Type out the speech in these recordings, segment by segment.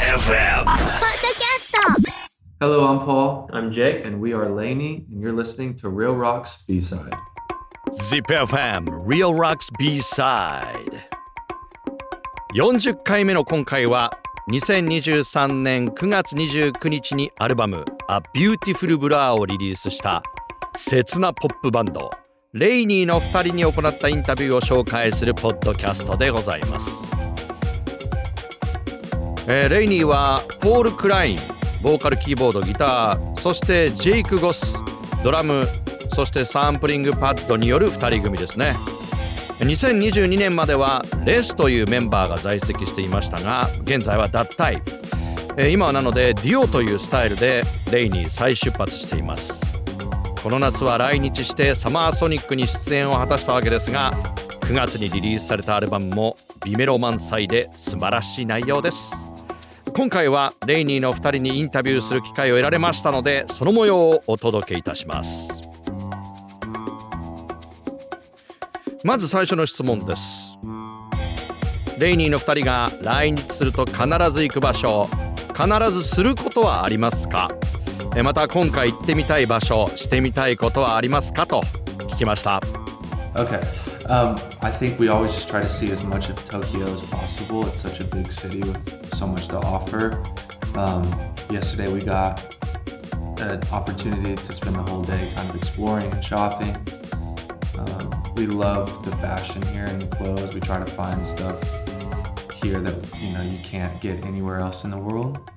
FM Hello, I'm Paul, I'm Jake. and we are Laney, and you're listening to Real Rocks B Side. ZipFM Real Rocks B-Side 40回目の今回は2023年9月29日にアルバム「A Beautiful Blur」をリリースした切なポップバンドレイニーの2人に行ったインタビューを紹介するポッドキャストでございます、えーレイニーはポール・クラインボーカルキーボードギターそしてジェイク・ゴスドラムそしてサンプリングパッドによる2人組ですね。2022年まではレスというメンバーが在籍していましたが現在は脱退。今はなのでデュオというスタイルでレイに再出発しています。この夏は来日してサマーソニックに出演を果たしたわけですが9月にリリースされたアルバムもビメロ満載で素晴らしい内容です。今回はレイニーの2人にインタビューする機会を得られましたのでその模様をお届けいたします。まず最初の質問です。レイニーの2人が来日すると必ず行く場所必ずすることはありますか？また今回行ってみたい場所してみたいことはありますか？と聞きました。OK Um, I think we always just try to see as much of Tokyo as possible. It's such a big city with so much to offer. Um, yesterday we got an opportunity to spend the whole day kind of exploring and shopping. Um, we love the fashion here and the clothes. We try to find stuff here that you know you can't get anywhere else in the world.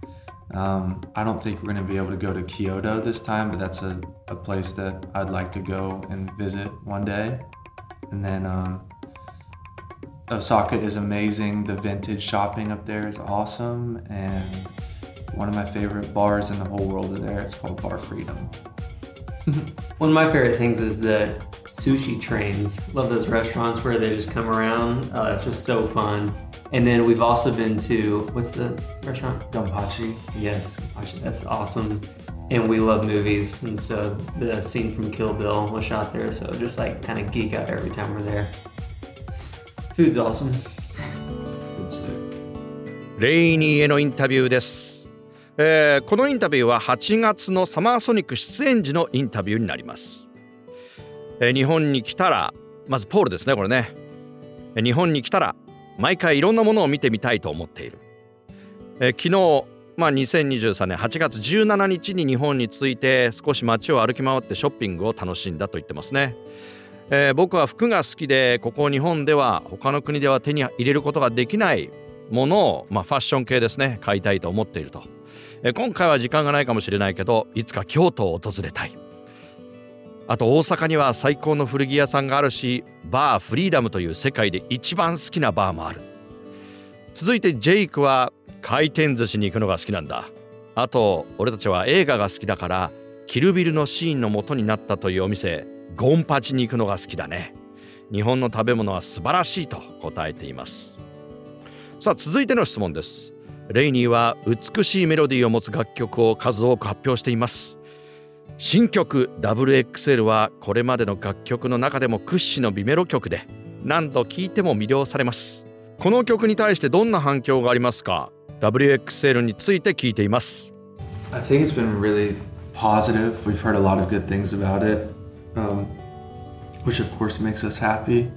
Um, I don't think we're going to be able to go to Kyoto this time, but that's a, a place that I'd like to go and visit one day. And then um, Osaka is amazing. The vintage shopping up there is awesome. And one of my favorite bars in the whole world are there. It's called Bar Freedom. One of my favorite things is the sushi trains. Love those restaurants where they just come around. Uh, it's just so fun. And then we've also been to what's the restaurant? Gompachi. Yes, that's awesome. And we love movies, and so the scene from Kill Bill was shot there. So just like kind of geek out every time we're there. Food's awesome. レイニーへのインタビューです、えーこのインタビューは8月のサマーソニック出演時のインタビューになります、えー日本に来たらまずポールですねこれね。えー日本に来たら毎回いろんなものを見てみたいと思っている、えー昨日まあ2023年8月17日に日本に着いて少し街を歩き回ってショッピングを楽しんだと言ってますね。えー僕は服が好きでここ日本では他の国では手に入れることができないものを、まあ、ファッション系ですね買いたいと思っていると、えー今回は時間がないかもしれないけどいつか京都を訪れたい。あと大阪には最高の古着屋さんがあるしバーフリーダムという世界で一番好きなバーもある。続いてジェイクは回転寿司に行くのが好きなんだ。あと俺たちは映画が好きだからキルビルのシーンの元になったというお店。ゴンパチに行くのが好きだね。日本の食べ物は素晴らしいと答えています。さあ続いての質問です。レイニーは美しいメロディーを持つ楽曲を数多く発表しています。新曲 WXL はこれまでの楽曲の中でも屈指のビメロ曲で何度聴いても魅了されます。この曲に対してどんな反響がありますか？WXL について聞いています。I think it's been really positive. We've heard a lot of good things about it, um, which of course makes us happy.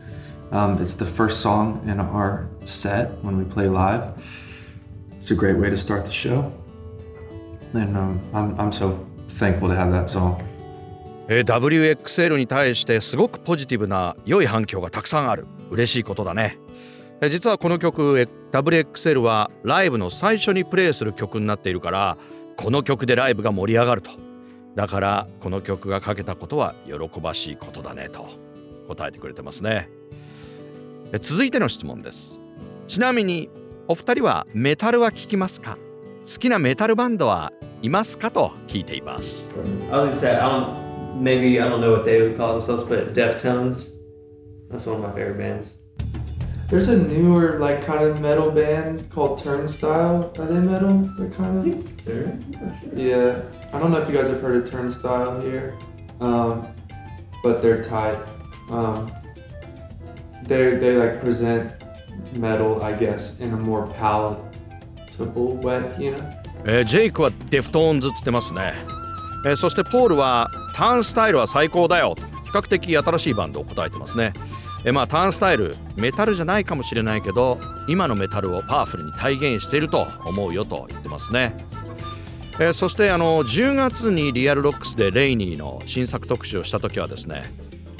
Um, it's the first song in our set when we play live. It's a great way to start the show. And um, I'm, I'm so thankful to have that song. えー WXL に対してすごくポジティブな良い反響がたくさんある嬉しいことだねえー実はこの曲 WXL はライブの最初にプレイする曲になっているからこの曲でライブが盛り上がるとだからこの曲が書けたことは喜ばしいことだねと答えてくれてますね。続いての質問です。ちなみにお二人はメタルは聴きますか？好きなメタルバンドはいますかと聞いています。There's a newer, like, kind of metal band called Turnstile. Are they metal? They're kind of. Yeah. I don't know if you guys have heard of Turnstile here, um, but they're tight. Um, they they like present metal, I guess, in a more palette acceptable wet, you know? えージェイクはデフトーンズっつってますね、えーそしてポールはターンスタイルは最高だよ 比較的新しいバンドを答えてますね、えまあ Turnstile メタルじゃないかもしれないけど今のメタルをパワフルに体現していると思うよと言ってますね。えそしてあの10月に Real Rocks で LANY の新作特集をした時はですね、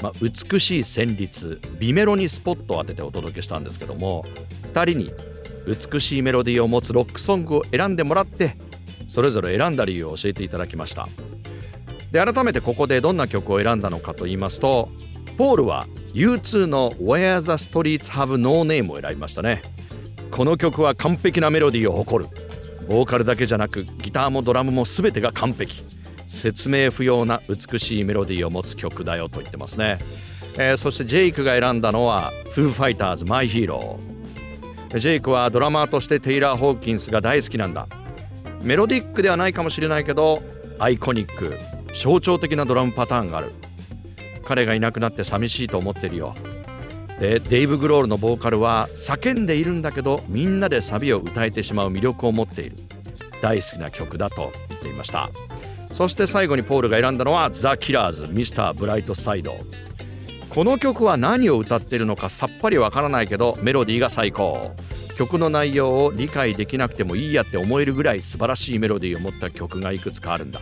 まあ、美しい旋律美メロにスポットを当ててお届けしたんですけども2人に美しいメロディーを持つロックソングを選んでもらってそれぞれ選んだ理由を教えていただきました。で改めてここでどんな曲を選んだのかと言いますとポールは U2 の Where the Streets Have No Name を選びましたね。この曲は完璧なメロディーを誇る。ボーカルだけじゃなくギターもドラムも全てが完璧。説明不要な美しいメロディーを持つ曲だよと言ってますね、えーそしてジェイクが選んだのはフーファイターズマイヒーロージェイクはドラマーとしてテイラー・ホーキンスが大好きなんだ。メロディックではないかもしれないけどアイコニック。象徴的なドラムパターンがある。彼がいなくなって寂しいと思ってるよ。でデイブ・グロールのボーカルは叫んでいるんだけどみんなでサビを歌えてしまう魅力を持っている。大好きな曲だと言っていました。そして最後にポールが選んだのはザ・キラーズ・ミスター・ブライト・サイド。この曲は何を歌ってるのかさっぱりわからないけどメロディーが最高。曲の内容を理解できなくてもいいやって思えるぐらい素晴らしいメロディーを持った曲がいくつかあるんだ。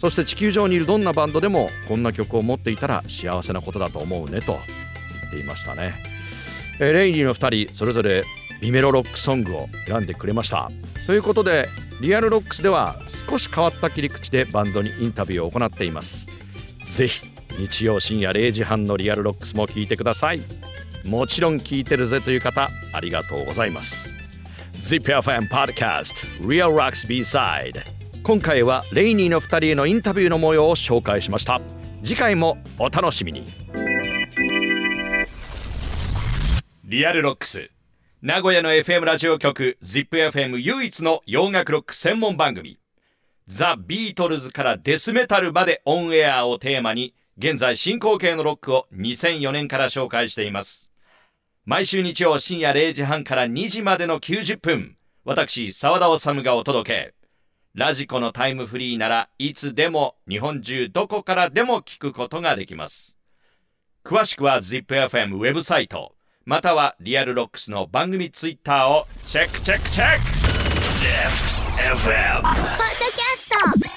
そして地球上にいるどんなバンドでもこんな曲を持っていたら幸せなことだと思うねと言っていましたね。えーレイニーの2人それぞれビメロロックソングを選んでくれました。ということで Real Rocks では少し変わった切り口でバンドにインタビューを行っています。ぜひ日曜深夜0時半の Real Rocks も聞いてください。もちろん聞いてるぜという方ありがとうございます。ZIPFM Podcast Real Rocks B-Side 今回は LANY の2人へのインタビューの模様を紹介しました。次回もお楽しみに。Real Rocks。名古屋の FM ラジオ局 ZIPFM 唯一の洋楽ロック専門番組。ザ・ビートルズからデスメタルまでオンエアをテーマに現在進行形のロックを2004年から紹介しています。毎週日曜深夜0時半から2時までの90分私澤田治がお届け。 radiko のタイムフリーならいつでも日本中どこからでも聞くことができます。詳しくは ZIPFM ウェブサイトまたは Real Rocks の番組ツイッターをチェックチェックチェック。ZIPFM ポッドキャスト。